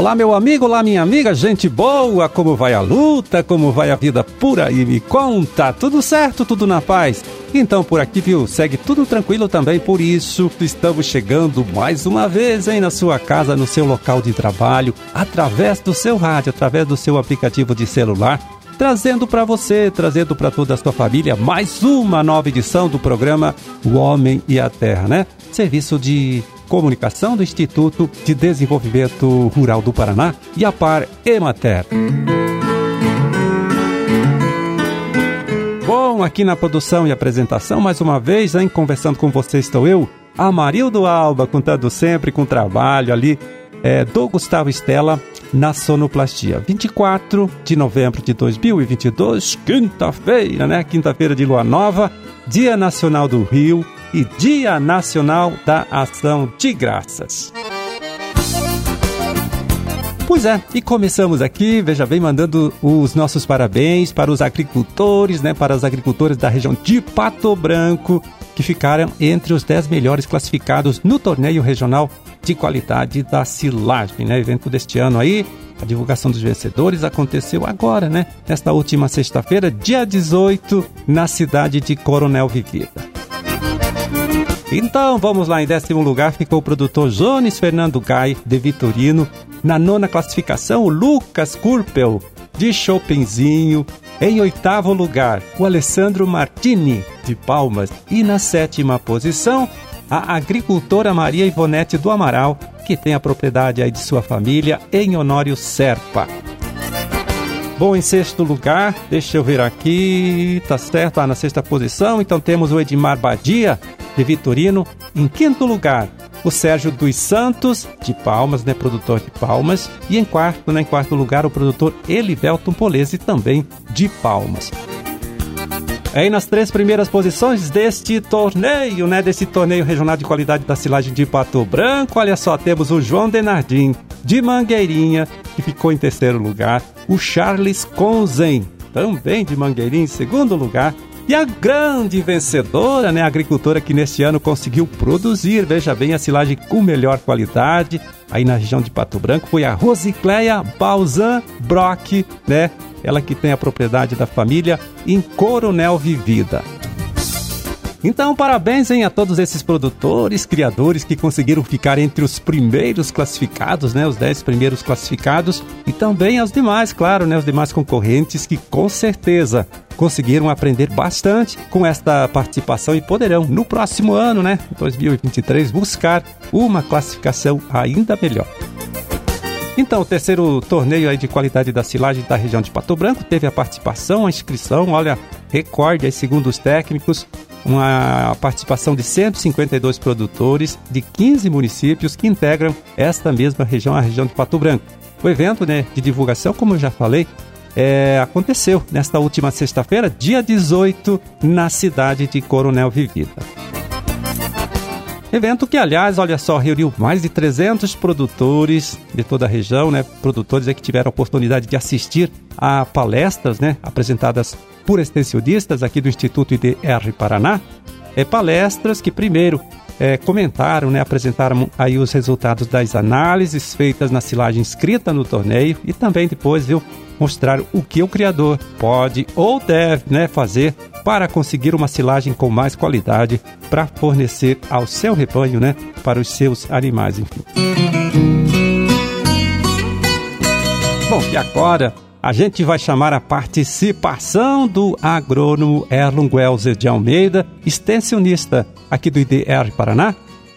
Olá, meu amigo, olá, minha amiga, gente boa, como vai a luta, como vai a vida por aí? Me conta, tudo certo, tudo na paz? Então, por aqui, viu, segue tudo tranquilo também, por isso estamos chegando mais uma vez, hein, na sua casa, no seu local de trabalho, através do seu rádio, através do seu aplicativo de celular, trazendo para você, trazendo para toda a sua família mais uma nova edição do programa O Homem e a Terra, né? Serviço de Comunicação do Instituto de Desenvolvimento Rural do Paraná e a Par Emater. Bom, aqui na produção e apresentação, mais uma vez, hein, conversando com você estou eu, Amarildo Alba, contando sempre com trabalho ali é, do Gustavo Estela na sonoplastia. 24 de novembro de 2022, quinta-feira, né? Quinta-feira de lua nova, Dia Nacional do Rio e Dia Nacional da Ação de Graças. Pois é, e começamos aqui, veja bem, mandando os nossos parabéns para os agricultores, né, para os agricultores da região de Pato Branco, que ficaram entre os 10 melhores classificados no torneio regional de qualidade da silagem, né, evento deste ano aí. A divulgação dos vencedores aconteceu agora, né, nesta última sexta-feira, dia 18, na cidade de Coronel Vivida. Então vamos lá, em décimo lugar ficou o produtor Jones Fernando Gai de Vitorino. Na nona classificação, o Lucas Kurpel de Chopinzinho. Em oitavo lugar, o Alessandro Martini de Palmas. E na sétima posição, a agricultora Maria Ivonete do Amaral, que tem a propriedade aí de sua família em Honório Serpa. Bom, em sexto lugar, deixa eu ver aqui, tá certo, ah, na sexta posição, então temos o Edmar Badia, de Vitorino. Em quinto lugar, o Sérgio dos Santos, de Palmas, né, produtor de Palmas. E em quarto, né, em quarto lugar, o produtor Elivelton Polese, também de Palmas. Aí nas três primeiras posições deste torneio, né? Desse torneio regional de qualidade da silagem de Pato Branco, olha só, temos o João Denardim, de Mangueirinha, que ficou em terceiro lugar. O Charles Conzen, também de Mangueirinha, em segundo lugar. E a grande vencedora, né, a agricultora que neste ano conseguiu produzir, veja bem, a silagem com melhor qualidade, aí na região de Pato Branco, foi a Rosicléia Balzan Brock, né? Ela que tem a propriedade da família em Coronel Vivida. Então, parabéns hein, a todos esses produtores, criadores que conseguiram ficar entre os primeiros classificados, né, os 10 primeiros classificados, e também aos demais, claro, né, os demais concorrentes que com certeza conseguiram aprender bastante com esta participação e poderão no próximo ano, né, 2023, buscar uma classificação ainda melhor. Então, o terceiro torneio aí de qualidade da silagem da região de Pato Branco teve a participação, a inscrição, olha, recorde aí, segundo os técnicos, uma participação de 152 produtores de 15 municípios que integram esta mesma região, a região de Pato Branco. O evento né, de divulgação, como eu já falei, é, aconteceu nesta última sexta-feira, dia 18, na cidade de Coronel Vivida. Evento que, aliás, olha só, reuniu mais de 300 produtores de toda a região, né? Produtores que tiveram a oportunidade de assistir a palestras, né? Apresentadas por extensionistas aqui do Instituto IDR Paraná. É, palestras que, primeiro, é, comentaram, né, apresentaram aí os resultados das análises feitas na silagem inscrita no torneio e também depois, viu, mostrar o que o criador pode ou deve, né, fazer para conseguir uma silagem com mais qualidade para fornecer ao seu rebanho, né, para os seus animais, enfim. Bom, e agora a gente vai chamar a participação do agrônomo Erlon Guelzer de Almeida, extensionista aqui do IDR Paraná,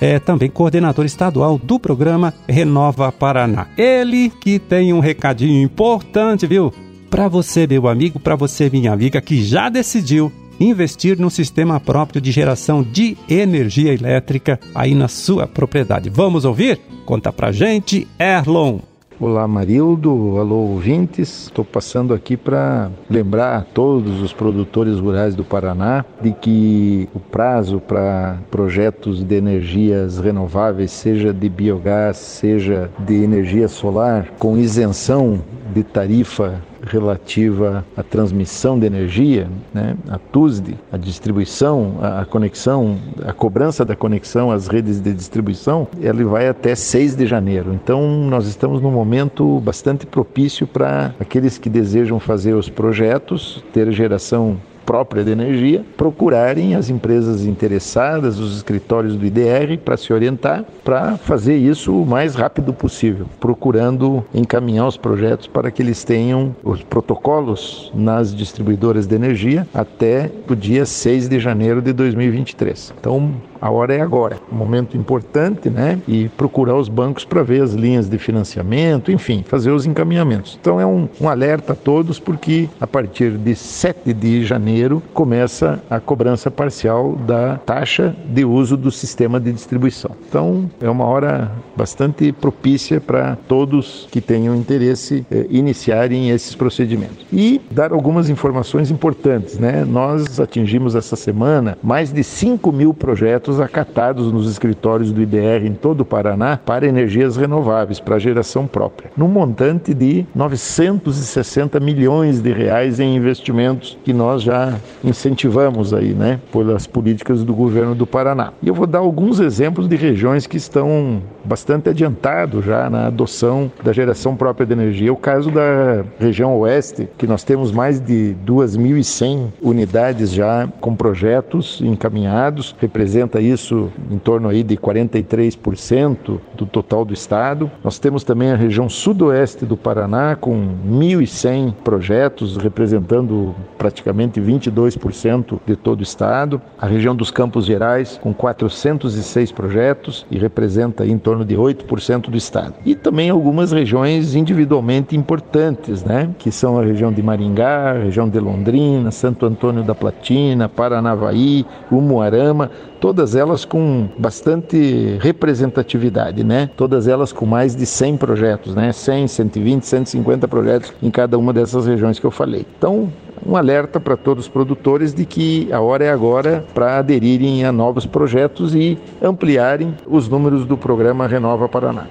é também coordenador estadual do programa Renova Paraná. Ele que tem um recadinho importante, viu? Para você, meu amigo, para você, minha amiga, que já decidiu investir num sistema próprio de geração de energia elétrica aí na sua propriedade. Vamos ouvir? Conta pra gente, Erlon. Olá Marildo, alô ouvintes. Estou passando aqui para lembrar a todos os produtores rurais do Paraná de que o prazo para projetos de energias renováveis, seja de biogás, seja de energia solar, com isenção de tarifa relativa à transmissão de energia, né, a TUSD, a distribuição, a conexão, a cobrança da conexão às redes de distribuição, ele vai até 6 de janeiro. Então, nós estamos num momento bastante propício para aqueles que desejam fazer os projetos, ter geração própria de energia, procurarem as empresas interessadas, os escritórios do IDR, para se orientar, para fazer isso o mais rápido possível, procurando encaminhar os projetos para que eles tenham os protocolos nas distribuidoras de energia até o dia 6 de janeiro de 2023. Então, a hora é agora. Um momento importante, né? E procurar os bancos para ver as linhas de financiamento, enfim, fazer os encaminhamentos. Então é um, um alerta a todos, porque a partir de 7 de janeiro começa a cobrança parcial da taxa de uso do sistema de distribuição. Então é uma hora bastante propícia para todos que tenham interesse eh, iniciarem esses procedimentos. E dar algumas informações importantes, né? Nós atingimos essa semana mais de 5 mil projetos acatados nos escritórios do IDR em todo o Paraná para energias renováveis, para geração própria, num montante de 960 milhões de reais em investimentos que nós já incentivamos aí, né, pelas políticas do governo do Paraná. E eu vou dar alguns exemplos de regiões que estão bastante adiantados já na adoção da geração própria de energia. O caso da região oeste, que nós temos mais de 2.100 unidades já com projetos encaminhados, representa isso em torno aí de 43% do total do estado. Nós temos também a região sudoeste do Paraná com 1.100 projetos representando praticamente 22% de todo o estado. A região dos Campos Gerais com 406 projetos e representa em torno de 8% do estado. E também algumas regiões individualmente importantes, né, que são a região de Maringá, a região de Londrina, Santo Antônio da Platina, Paranavaí, Umuarama, todas elas com bastante representatividade, né? Todas elas com mais de 100 projetos, né? 100, 120, 150 projetos em cada uma dessas regiões que eu falei. Então, um alerta para todos os produtores de que a hora é agora para aderirem a novos projetos e ampliarem os números do programa Renova Paraná.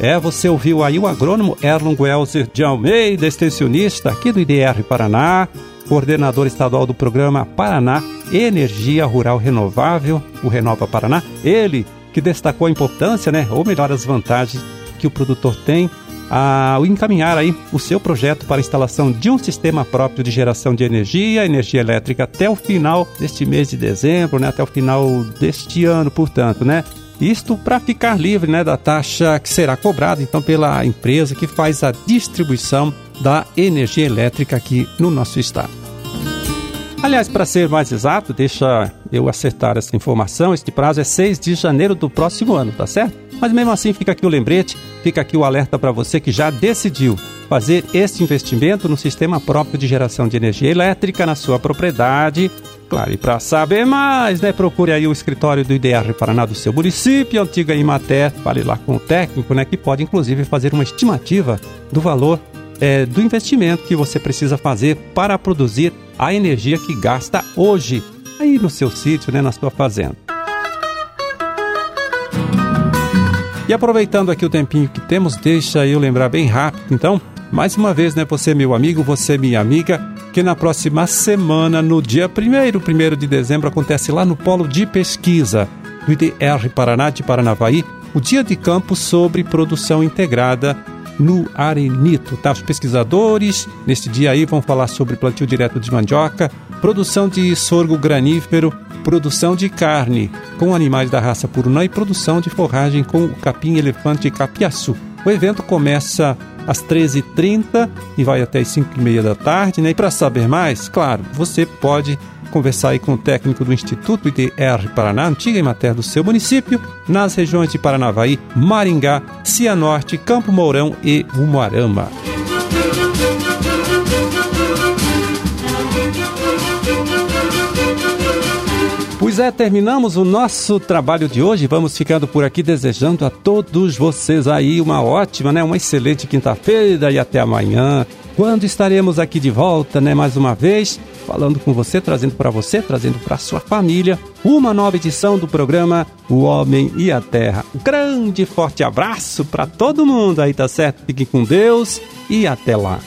É, você ouviu aí o agrônomo Erlon Welser de Almeida, extensionista aqui do IDR Paraná, coordenador estadual do programa Paraná Energia Rural Renovável, o Renova Paraná. Ele que destacou a importância, né, ou melhor, as vantagens que o produtor tem ao encaminhar aí o seu projeto para a instalação de um sistema próprio de geração de energia, energia elétrica até o final deste mês de dezembro, né, até o final deste ano, portanto, né? Isto para ficar livre, né, da taxa que será cobrada então pela empresa que faz a distribuição da energia elétrica aqui no nosso estado. Aliás, para ser mais exato, deixa eu acertar essa informação, este prazo é 6 de janeiro do próximo ano, tá certo? Mas mesmo assim fica aqui o lembrete, fica aqui o alerta para você que já decidiu fazer este investimento no sistema próprio de geração de energia elétrica na sua propriedade. Claro, e para saber mais, né, procure aí o escritório do IDR Paraná do seu município, antiga Imater, fale lá com o técnico, né, que pode inclusive fazer uma estimativa do valor é, do investimento que você precisa fazer para produzir a energia que gasta hoje aí no seu sítio, né, na sua fazenda. E aproveitando aqui o tempinho que temos, deixa eu lembrar bem rápido, então, mais uma vez, né, você meu amigo, você minha amiga, que na próxima semana, no dia 1 1 de dezembro, acontece lá no Polo de Pesquisa do IDR Paraná de Paranavaí, o dia de campo sobre produção integrada no Arenito. Tá? Os pesquisadores neste dia aí vão falar sobre plantio direto de mandioca, produção de sorgo granífero, produção de carne com animais da raça Purunã e produção de forragem com o capim-elefante capiaçu. O evento começa às 13h30 e vai até as 5h30 da tarde. Né? E para saber mais, claro, você pode conversar aí com o técnico do Instituto IDR Paraná, antiga Imater do seu município, nas regiões de Paranavaí, Maringá, Cianorte, Campo Mourão e Umuarama. Pois é, terminamos o nosso trabalho de hoje. Vamos ficando por aqui desejando a todos vocês aí uma ótima, né, uma excelente quinta-feira e até amanhã, quando estaremos aqui de volta, né, mais uma vez falando com você, trazendo para você, trazendo para sua família uma nova edição do programa O Homem e a Terra. Um grande forte abraço para todo mundo aí, tá certo? Fiquem com Deus e até lá.